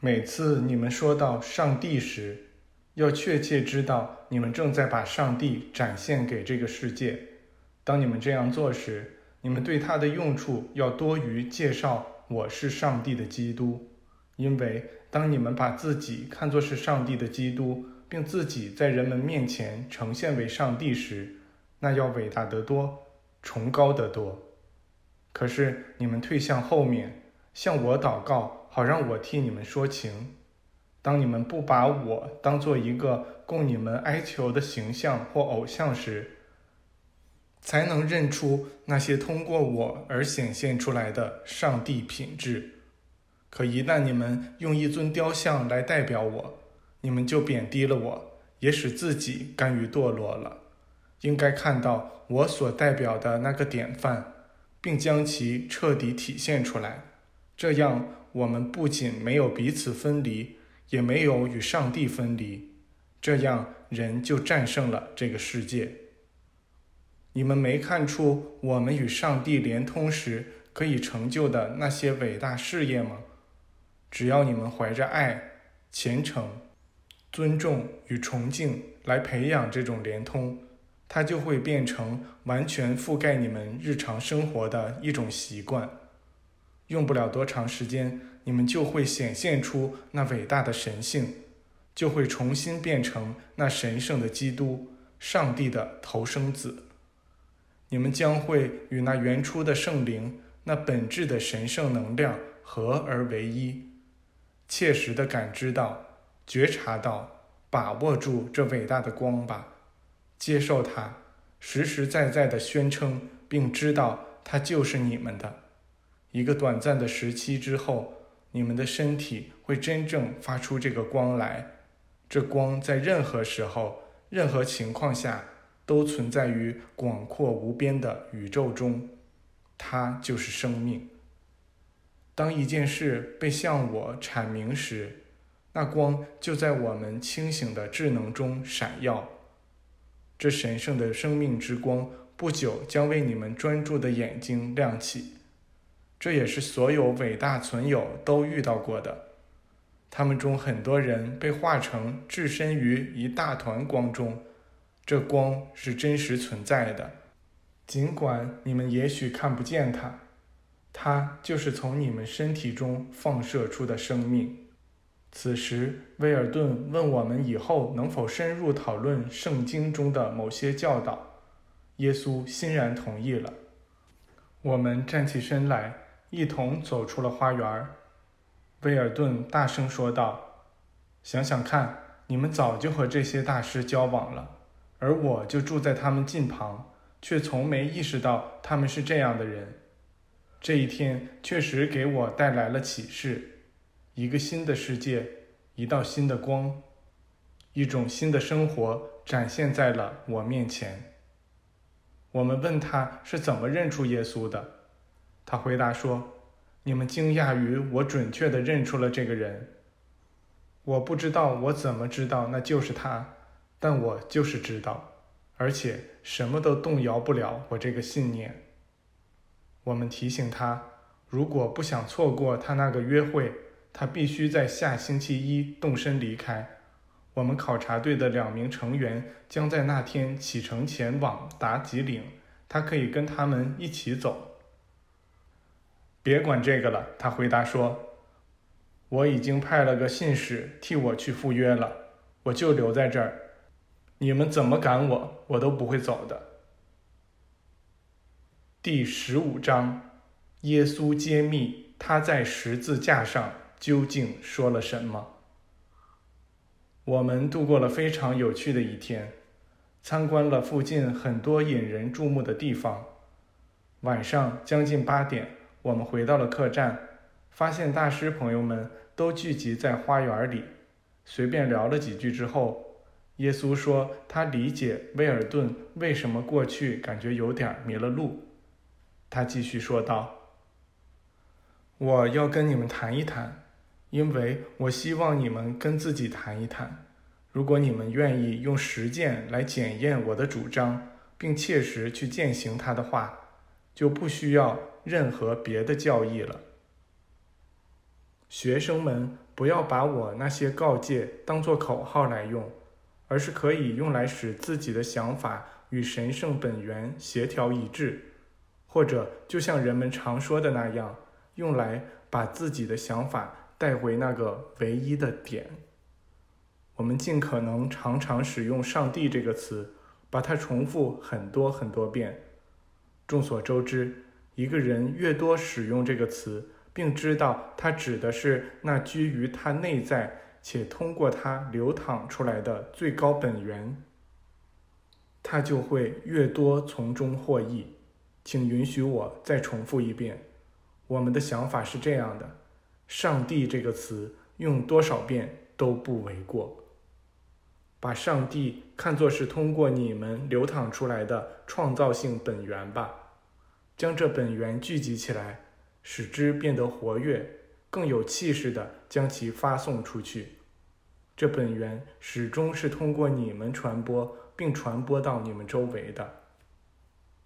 每次你们说到上帝时，要确切知道你们正在把上帝展现给这个世界。当你们这样做时，你们对他的用处要多于介绍我是上帝的基督，因为当你们把自己看作是上帝的基督，并自己在人们面前呈现为上帝时，那要伟大得多，崇高得多。可是你们退向后面，向我祷告，好让我替你们说情。当你们不把我当做一个供你们哀求的形象或偶像时，才能认出那些通过我而显现出来的上帝品质。可一旦你们用一尊雕像来代表我，你们就贬低了我，也使自己甘于堕落了。应该看到我所代表的那个典范，并将其彻底体现出来。这样，我们不仅没有彼此分离，也没有与上帝分离。这样，人就战胜了这个世界。你们没看出我们与上帝连通时可以成就的那些伟大事业吗？只要你们怀着爱、虔诚、尊重与崇敬来培养这种连通，它就会变成完全覆盖你们日常生活的一种习惯。用不了多长时间，你们就会显现出那伟大的神性，就会重新变成那神圣的基督，上帝的头生子。你们将会与那原初的圣灵、那本质的神圣能量合而为一，切实的感知到、觉察到、把握住这伟大的光吧，接受它，实实在在的宣称，并知道它就是你们的。一个短暂的时期之后，你们的身体会真正发出这个光来。这光在任何时候、任何情况下。都存在于广阔无边的宇宙中，它就是生命。当一件事被向我阐明时，那光就在我们清醒的智能中闪耀。这神圣的生命之光不久将为你们专注的眼睛亮起。这也是所有伟大存有都遇到过的。他们中很多人被化成置身于一大团光中。这光是真实存在的，尽管你们也许看不见它，它就是从你们身体中放射出的生命。此时，威尔顿问我们以后能否深入讨论圣经中的某些教导。耶稣欣然同意了。我们站起身来，一同走出了花园。威尔顿大声说道：“想想看，你们早就和这些大师交往了。”而我就住在他们近旁，却从没意识到他们是这样的人。这一天确实给我带来了启示：一个新的世界，一道新的光，一种新的生活展现在了我面前。我们问他是怎么认出耶稣的，他回答说：“你们惊讶于我准确地认出了这个人。我不知道我怎么知道那就是他。”但我就是知道，而且什么都动摇不了我这个信念。我们提醒他，如果不想错过他那个约会，他必须在下星期一动身离开。我们考察队的两名成员将在那天启程前往达吉岭，他可以跟他们一起走。别管这个了，他回答说：“我已经派了个信使替我去赴约了，我就留在这儿。”你们怎么赶我，我都不会走的。第十五章，耶稣揭秘他在十字架上究竟说了什么。我们度过了非常有趣的一天，参观了附近很多引人注目的地方。晚上将近八点，我们回到了客栈，发现大师朋友们都聚集在花园里，随便聊了几句之后。耶稣说：“他理解威尔顿为什么过去感觉有点迷了路。”他继续说道：“我要跟你们谈一谈，因为我希望你们跟自己谈一谈。如果你们愿意用实践来检验我的主张，并切实去践行它的话，就不需要任何别的教义了。”学生们不要把我那些告诫当作口号来用，而是可以用来使自己的想法与神圣本源协调一致，或者就像人们常说的那样，用来把自己的想法带回那个唯一的点。我们尽可能常常使用“上帝”这个词，把它重复很多很多遍。众所周知，一个人越多使用这个词，并知道它指的是那居于他内在且通过他流淌出来的最高本源，他就会越多从中获益。请允许我再重复一遍：我们的想法是这样的，“上帝”这个词用多少遍都不为过。把上帝看作是通过你们流淌出来的创造性本源吧，将这本源聚集起来，使之变得活跃，更有气势地将其发送出去。这本源始终是通过你们传播，并传播到你们周围的。